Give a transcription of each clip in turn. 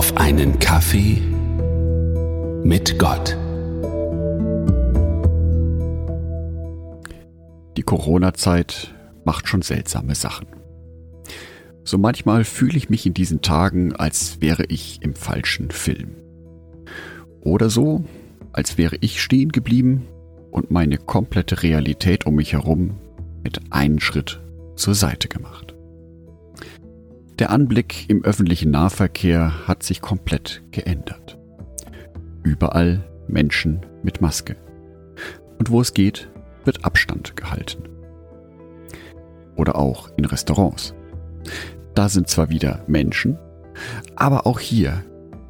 auf einen Kaffee mit Gott. Die Corona-Zeit macht schon seltsame Sachen. So manchmal fühle ich mich in diesen Tagen, als wäre ich im falschen Film. Oder so, als wäre ich stehen geblieben und meine komplette Realität um mich herum mit einem Schritt zur Seite gemacht. Der Anblick im öffentlichen Nahverkehr hat sich komplett geändert. Überall Menschen mit Maske. Und wo es geht, wird Abstand gehalten. Oder auch in Restaurants. Da sind zwar wieder Menschen, aber auch hier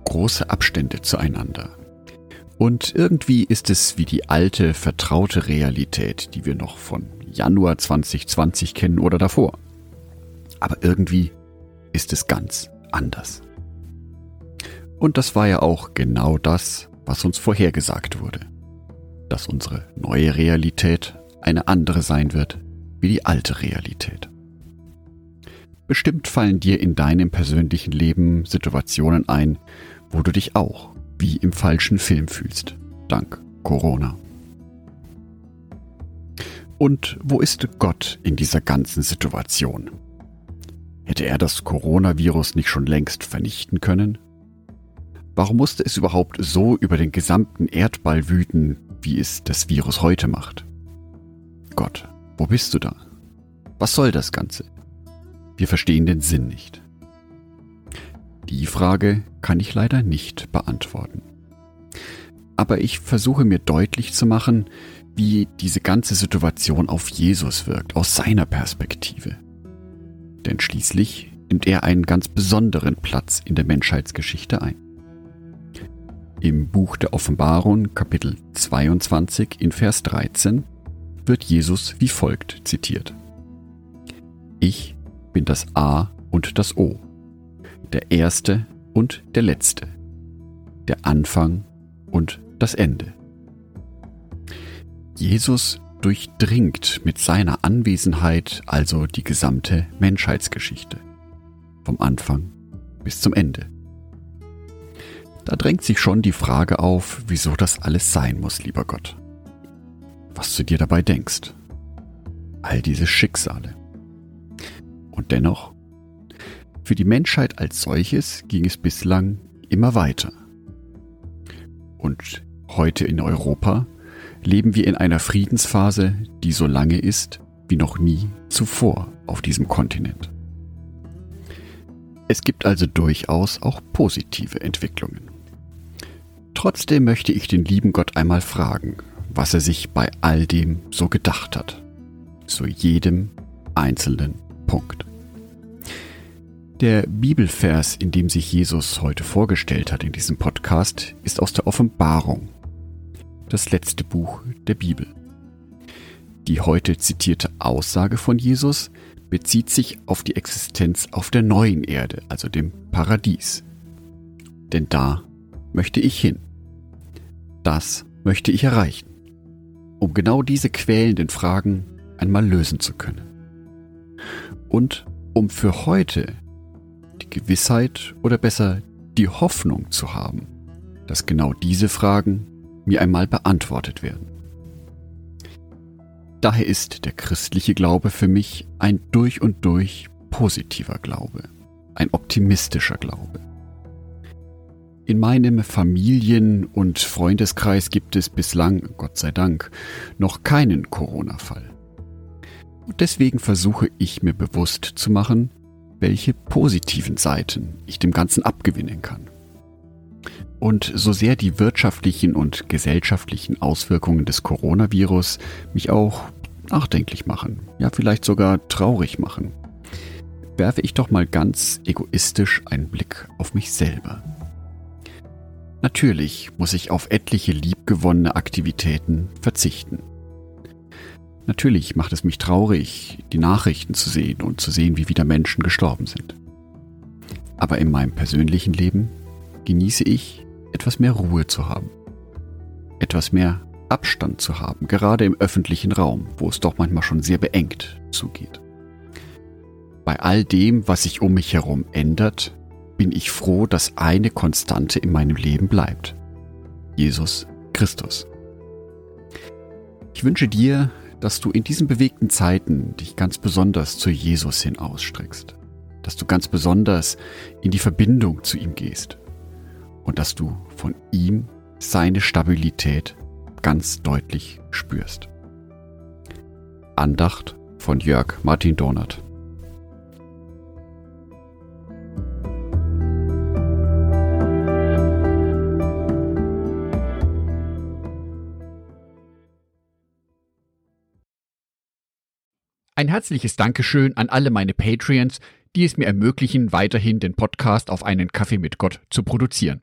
große Abstände zueinander. Und irgendwie ist es wie die alte, vertraute Realität, die wir noch von Januar 2020 kennen oder davor. Aber irgendwie ist es ganz anders. Und das war ja auch genau das, was uns vorhergesagt wurde. Dass unsere neue Realität eine andere sein wird wie die alte Realität. Bestimmt fallen dir in deinem persönlichen Leben Situationen ein, wo du dich auch wie im falschen Film fühlst, dank Corona. Und wo ist Gott in dieser ganzen Situation? Hätte er das Coronavirus nicht schon längst vernichten können? Warum musste es überhaupt so über den gesamten Erdball wüten, wie es das Virus heute macht? Gott, wo bist du da? Was soll das Ganze? Wir verstehen den Sinn nicht. Die Frage kann ich leider nicht beantworten. Aber ich versuche mir deutlich zu machen, wie diese ganze Situation auf Jesus wirkt, aus seiner Perspektive. Denn schließlich nimmt er einen ganz besonderen Platz in der Menschheitsgeschichte ein. Im Buch der Offenbarung, Kapitel 22 in Vers 13, wird Jesus wie folgt zitiert. Ich bin das A und das O, der Erste und der Letzte, der Anfang und das Ende. Jesus durchdringt mit seiner Anwesenheit also die gesamte Menschheitsgeschichte, vom Anfang bis zum Ende. Da drängt sich schon die Frage auf, wieso das alles sein muss, lieber Gott. Was du dir dabei denkst. All diese Schicksale. Und dennoch für die Menschheit als solches ging es bislang immer weiter. Und heute in Europa leben wir in einer Friedensphase, die so lange ist wie noch nie zuvor auf diesem Kontinent. Es gibt also durchaus auch positive Entwicklungen. Trotzdem möchte ich den lieben Gott einmal fragen, was er sich bei all dem so gedacht hat. Zu jedem einzelnen Punkt. Der Bibelvers, in dem sich Jesus heute vorgestellt hat in diesem Podcast, ist aus der Offenbarung, das letzte Buch der Bibel. Die heute zitierte Aussage von Jesus bezieht sich auf die Existenz auf der neuen Erde, also dem Paradies. Denn da möchte ich hin. Das möchte ich erreichen, um genau diese quälenden Fragen einmal lösen zu können. Und um für heute die Gewissheit oder besser die Hoffnung zu haben, dass genau diese Fragen mir einmal beantwortet werden. Daher ist der christliche Glaube für mich ein durch und durch positiver Glaube, ein optimistischer Glaube. In meinem Familien- und Freundeskreis gibt es bislang, Gott sei Dank, noch keinen Corona-Fall. Und deswegen versuche ich mir bewusst zu machen, welche positiven Seiten ich dem Ganzen abgewinnen kann. Und so sehr die wirtschaftlichen und gesellschaftlichen Auswirkungen des Coronavirus mich auch nachdenklich machen, ja vielleicht sogar traurig machen, werfe ich doch mal ganz egoistisch einen Blick auf mich selber. Natürlich muss ich auf etliche liebgewonnene Aktivitäten verzichten. Natürlich macht es mich traurig, die Nachrichten zu sehen und zu sehen, wie wieder Menschen gestorben sind. Aber in meinem persönlichen Leben genieße ich, etwas mehr Ruhe zu haben. Etwas mehr Abstand zu haben, gerade im öffentlichen Raum, wo es doch manchmal schon sehr beengt zugeht. Bei all dem, was sich um mich herum ändert, bin ich froh, dass eine Konstante in meinem Leben bleibt. Jesus Christus. Ich wünsche dir, dass du in diesen bewegten Zeiten dich ganz besonders zu Jesus hin ausstreckst, dass du ganz besonders in die Verbindung zu ihm gehst und dass du von ihm seine Stabilität ganz deutlich spürst. Andacht von Jörg Martin Donat. Ein herzliches Dankeschön an alle meine Patreons, die es mir ermöglichen, weiterhin den Podcast auf einen Kaffee mit Gott zu produzieren.